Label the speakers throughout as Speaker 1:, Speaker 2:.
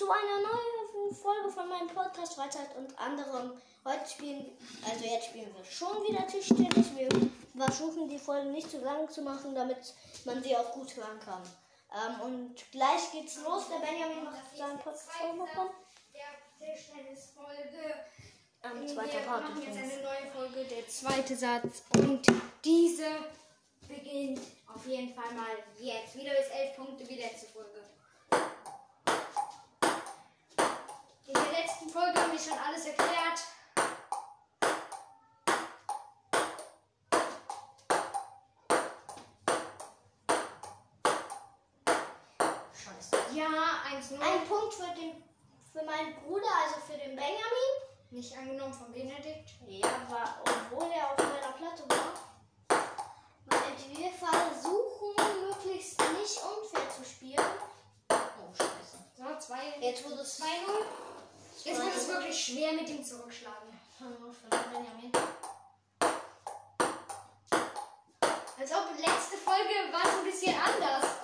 Speaker 1: zu einer neuen Folge von meinem Podcast Freizeit und anderem. Heute spielen, also jetzt spielen wir schon wieder Tischtennis. Wir versuchen die Folge nicht zu lang zu machen, damit man sie auch gut hören kann. Ähm, und gleich geht's los. Der Benjamin macht seinen Podcast vorbekommen.
Speaker 2: Der Tischtennis-Folge.
Speaker 1: Ähm,
Speaker 2: Wir
Speaker 1: zweiter Part
Speaker 2: machen jetzt eine neue Folge, der zweite Satz. Und diese beginnt auf jeden Fall mal jetzt. Wieder bis elf Punkte wie letzte Folge. In der letzten Folge haben wir schon alles erklärt.
Speaker 1: Scheiße.
Speaker 2: Ja, 1-0.
Speaker 1: Ein Punkt für, den, für meinen Bruder, also für den Benjamin.
Speaker 2: Nicht angenommen von Benedikt.
Speaker 1: Ja, war, obwohl er auf meiner Platte war. Weil wir versuchen, möglichst nicht unfair zu spielen. Oh, scheiße.
Speaker 2: So, 2
Speaker 1: Jetzt wurde es
Speaker 2: 2-0. Jetzt wird es wirklich schwer mit dem Zurückschlagen.
Speaker 1: 2-0 für den Benjamin.
Speaker 2: Als ob letzte Folge war es ein bisschen anders.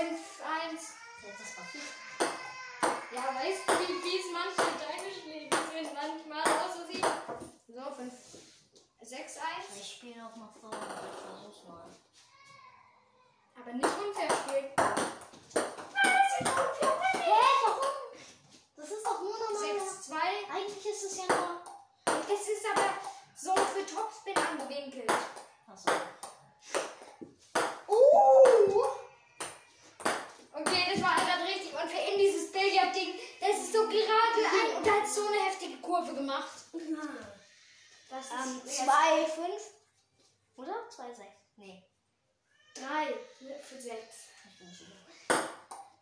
Speaker 2: 5-1.
Speaker 1: Jetzt das war viel.
Speaker 2: Ja, weißt du, wie fies manche deine Schläge sind? Manchmal aus so sieht. So, 5. 6-1.
Speaker 1: Ich spiele auch mal vor. Ich versuch's mal.
Speaker 2: Aber nicht unfair spielen.
Speaker 1: Hä, warum? Das ist doch nur normal.
Speaker 2: 6-2.
Speaker 1: Eigentlich ist es ja nur.
Speaker 2: Es ist aber so für Topspin angewinkelt.
Speaker 1: Achso. Uh!
Speaker 2: Okay, das war gerade richtig unfair in dieses Billardding. Das ist so gerade ein und da hat so eine heftige Kurve gemacht. Das ist
Speaker 1: Ähm,
Speaker 2: sehr
Speaker 1: 2, 5. Oder? 2, 6. Nee.
Speaker 2: 3 für 6.
Speaker 1: Ich bin nicht sicher.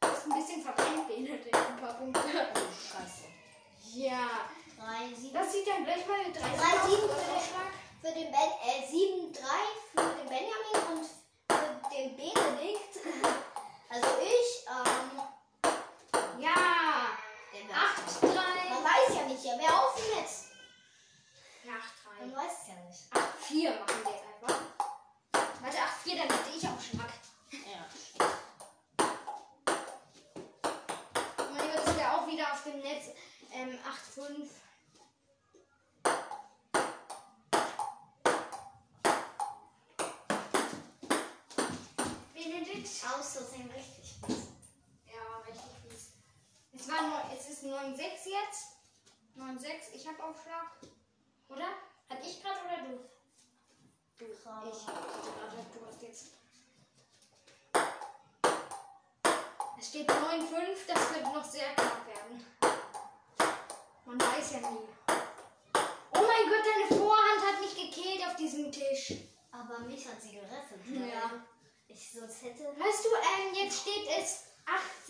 Speaker 2: Du hast ein bisschen verbrennt, Benedikt, ein paar Punkte.
Speaker 1: Oh, scheiße.
Speaker 2: Ja.
Speaker 1: 3, 7.
Speaker 2: Das sieht dann gleich mal 3
Speaker 1: 3, 7 für den, für den Ben, äh, 7, 3 für den Benjamin und für den Benedikt. Also ich, ähm,
Speaker 2: Ja.
Speaker 1: der wer-
Speaker 2: 8,
Speaker 1: Man
Speaker 2: 3.
Speaker 1: weiß ja nicht, ja, wer auf dem Netz?
Speaker 2: Ja, 8, 3.
Speaker 1: Man weiß es ja nicht.
Speaker 2: 8, 4 machen wir jetzt einfach. Warte, 8, 4, dann hätte ich auch Schlag.
Speaker 1: Ja.
Speaker 2: Mein Gott, das wäre auch wieder auf dem Netz. Ähm, 8, 5. Benedikt.
Speaker 1: Auszusehen richtig fies.
Speaker 2: Ja, richtig fies. Es, war es ist 9,6 jetzt. 9,6. Ich habe Aufschlag. Oder? Hat ich gerade oder du?
Speaker 1: Du
Speaker 2: Ich hatte gerade. Du hast jetzt. Es steht 9,5. Das könnte noch sehr knapp werden. Man weiß ja nie. Oh mein Gott, deine Vorhand hat mich gekillt auf diesem Tisch.
Speaker 1: Aber mich hat sie gerettet.
Speaker 2: Ja.
Speaker 1: weil Ich sonst hätte.
Speaker 2: Weißt du, ähm, jetzt steht es 8,6.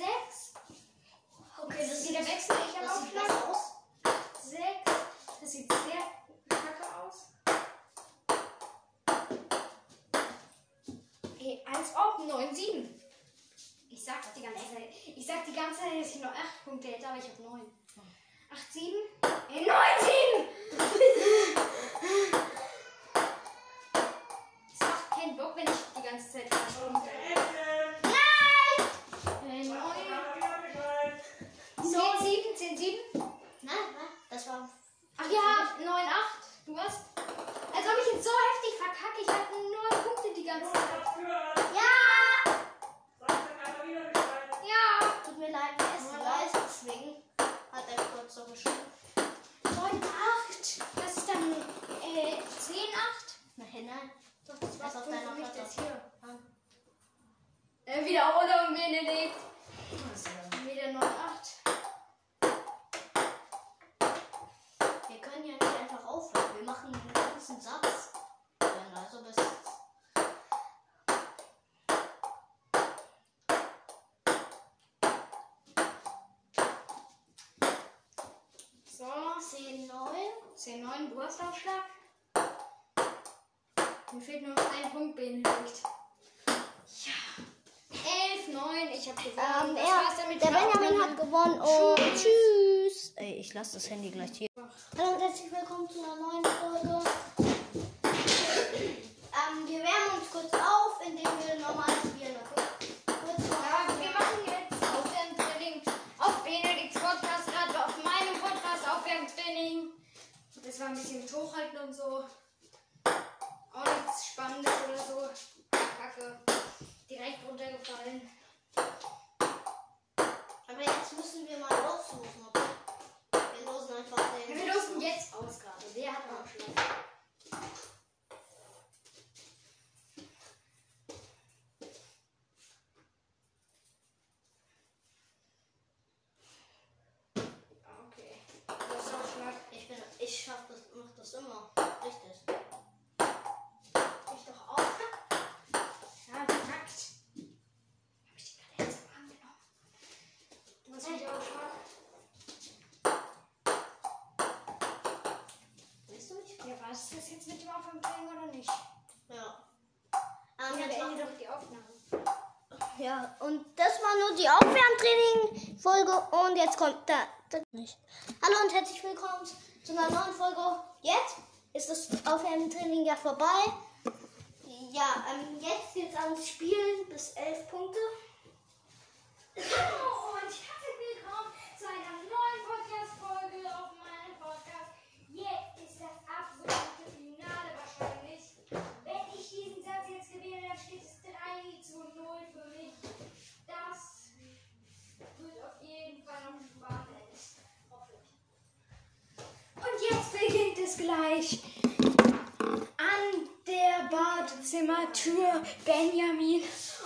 Speaker 2: Zeit, dass ich noch 8 Punkte hätte, aber ich habe 9. 8, 7. Ey, 9, 7! Es macht keinen Bock, wenn ich die ganze Zeit verschwunden Nein! Äh, 9. 10, 7, 10, 7.
Speaker 1: Nein, nein, das war.
Speaker 2: Ach ja, 9, 8. Du hast. Als ob ich jetzt so heftig verkacke. Ich hatte nur Punkte die ganze Zeit.
Speaker 1: Ja!
Speaker 2: Ja.
Speaker 1: Tut mir leid, wer ist weiß, deswegen hat er kurz so geschrieben.
Speaker 2: 9, 8. Das ist dann äh, 10, 8.
Speaker 1: Nein, nein.
Speaker 2: Doch, das
Speaker 1: Was
Speaker 2: war
Speaker 1: auf deiner
Speaker 2: mich,
Speaker 1: Platte?
Speaker 2: das hier.
Speaker 1: Ah.
Speaker 2: Wiederholung, Benedikt. Wieder 9, 8.
Speaker 1: Wir können ja nicht einfach aufhören. Wir machen den ganzen Satz. Dann also bis.
Speaker 2: So,
Speaker 1: 10, 9.
Speaker 2: 10, 9, du hast Aufschlag. Mir fehlt nur noch ein Punkt, Benedikt. Ja. 11, 9, ich habe gewonnen.
Speaker 1: Ähm, er, der Benjamin hat gewonnen und tschüss. Ey, ich lasse das Handy gleich hier. Hallo und herzlich willkommen zu einer neuen Folge. Ähm, wir wärmen uns kurz auf, indem wir normal spielen, okay? Kurz
Speaker 2: Ja,
Speaker 1: mal.
Speaker 2: wir machen jetzt Aufwärmtraining auf Benedikts Podcast, gerade auf meinem Podcast Aufwärmtraining. Das war ein bisschen mit Hochhalten und so. Auch nichts Spannendes oder so. Kacke. Direkt runtergefallen.
Speaker 1: Aber jetzt müssen wir mal aussuchen, okay? Wir losen einfach den.
Speaker 2: Wir losen jetzt aus gerade. Wer hat Aufschlag? Okay. Du hast Aufschlag.
Speaker 1: Ich bin, ich schaff das, mach das immer. Richtig.
Speaker 2: Ich doch auch. Ja, verkackt. Hab ich die gerade jetzt am Arm genommen? Du hast mich Aufschlag.
Speaker 1: Siehst du mich?
Speaker 2: Ja, was ist das jetzt mit dem Aufwärmtraining oder nicht?
Speaker 1: Ja.
Speaker 2: Ja,
Speaker 1: Ähm, jetzt
Speaker 2: beende
Speaker 1: machen
Speaker 2: doch die Aufnahme.
Speaker 1: Ja, und das war nur die Aufwärmtraining-Folge und jetzt kommt da, da nicht. Hallo und herzlich willkommen zu einer neuen Folge. Jetzt ist das Aufwärmtraining ja vorbei. Ja, ähm, jetzt geht's ans Spielen bis elf Punkte.
Speaker 2: Hallo und herzlich willkommen zu einer neuen Podcast-Folge auf meinem Podcast. Jetzt ist das absolute Finale wahrscheinlich. Wenn ich diesen Satz jetzt gewinne, dann steht es 3 zu 0 für mich. Das wird auf jeden Fall noch spannend. Hoffe ich. Und jetzt beginnt es gleich. An der Badezimmertür Benjamin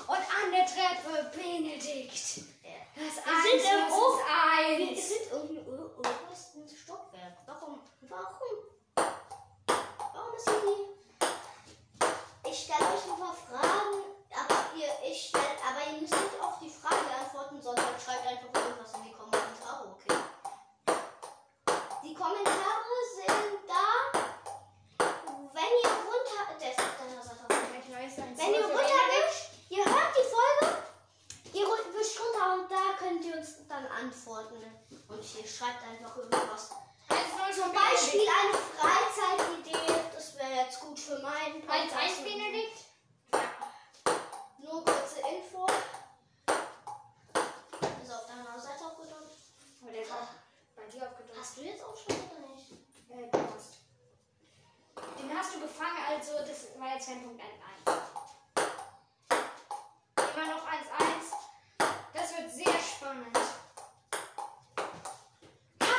Speaker 2: und an der Treppe Benedikt. Das
Speaker 1: Wir
Speaker 2: Eins
Speaker 1: sind im
Speaker 2: versus
Speaker 1: Hof- Wir
Speaker 2: Eins.
Speaker 1: sind im o- obersten Stockwerk. Warum? Warum? Warum ist hier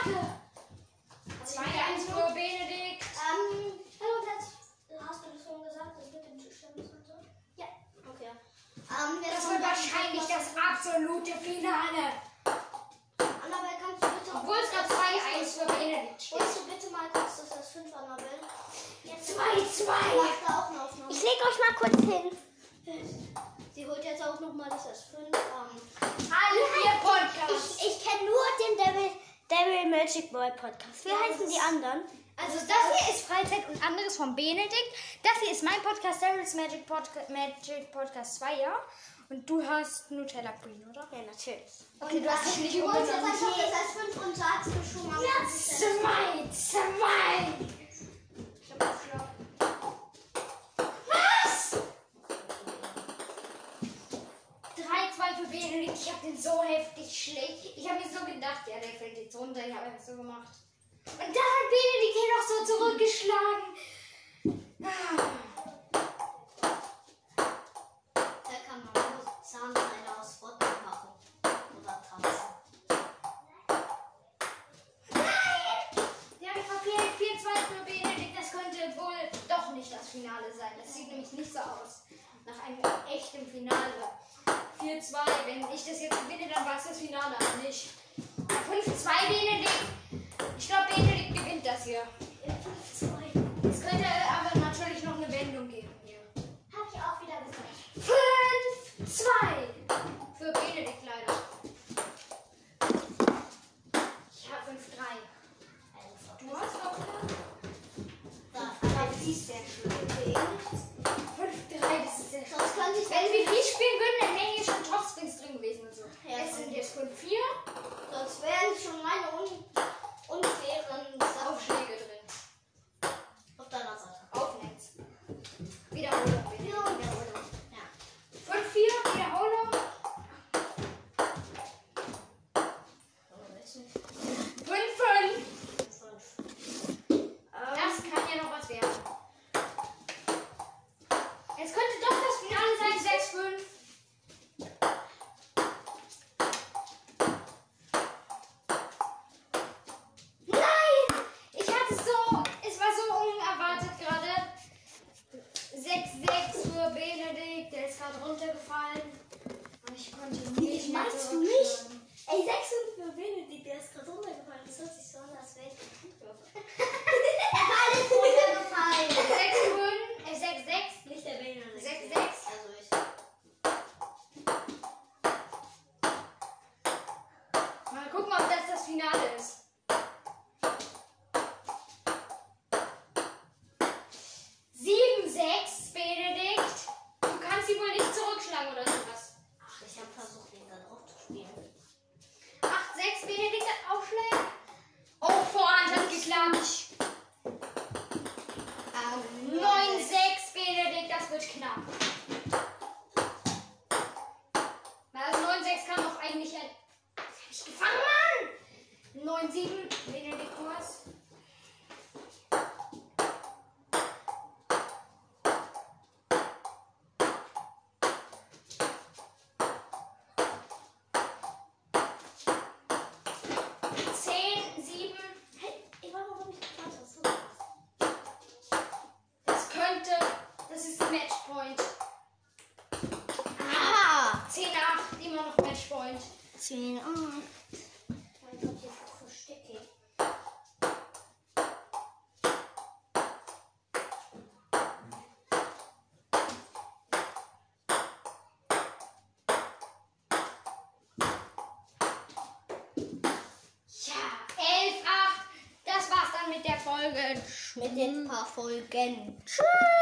Speaker 1: 2 1 für
Speaker 2: Benedikt.
Speaker 1: Ähm, hallo Platz. Hast du das schon gesagt, dass mit dem Tischtennis und so? Ja. Okay. Ähm,
Speaker 2: das wird wahrscheinlich das absolute Finale.
Speaker 1: Annabelle, kannst du bitte.
Speaker 2: Obwohl es gerade 2 1 für Benedikt steht.
Speaker 1: Holst du bitte mal kurz das, das 5 Annabelle? 2 2.
Speaker 3: Ich leg euch mal kurz hin.
Speaker 1: Sie holt jetzt auch nochmal das S5. Ähm,
Speaker 3: Devil, Devil Magic Boy Podcast. Wie
Speaker 1: Ja,
Speaker 3: heißen die anderen?
Speaker 2: Also das hier ist Freizeit und anderes von Benedikt. Das hier ist mein Podcast, Daryl's Magic, Podca Magic Podcast 2, ja. Und du hast Nutella Queen, oder?
Speaker 3: Ja, natürlich.
Speaker 2: Okay, du hast dich nicht
Speaker 1: du
Speaker 2: umbenannt.
Speaker 1: einfach das S5 und sagst mir schon mal.
Speaker 2: Ja, hat er so gemacht. Und da hat Benedikt ihn noch so zurückgeschlagen.
Speaker 1: Da kann man nur Zahnseide aus Rotten machen. Oder tanzen.
Speaker 2: Nein! Der hat verfehlt. 4-2 für Benedikt. Das könnte wohl doch nicht das Finale sein. Das sieht nämlich nicht so aus. Nach einem echten Finale. 4-2. Wenn ich das jetzt gewinne, dann war es das Finale, aber nicht. Klatsch.
Speaker 1: Oh,
Speaker 2: 9-6, Benedikt,
Speaker 1: das
Speaker 2: wird knapp. Also 9-6 kann doch eigentlich
Speaker 1: ziehen an. Mein Gott, hier ist so stickig. mit den paar Folgen. Tschüss!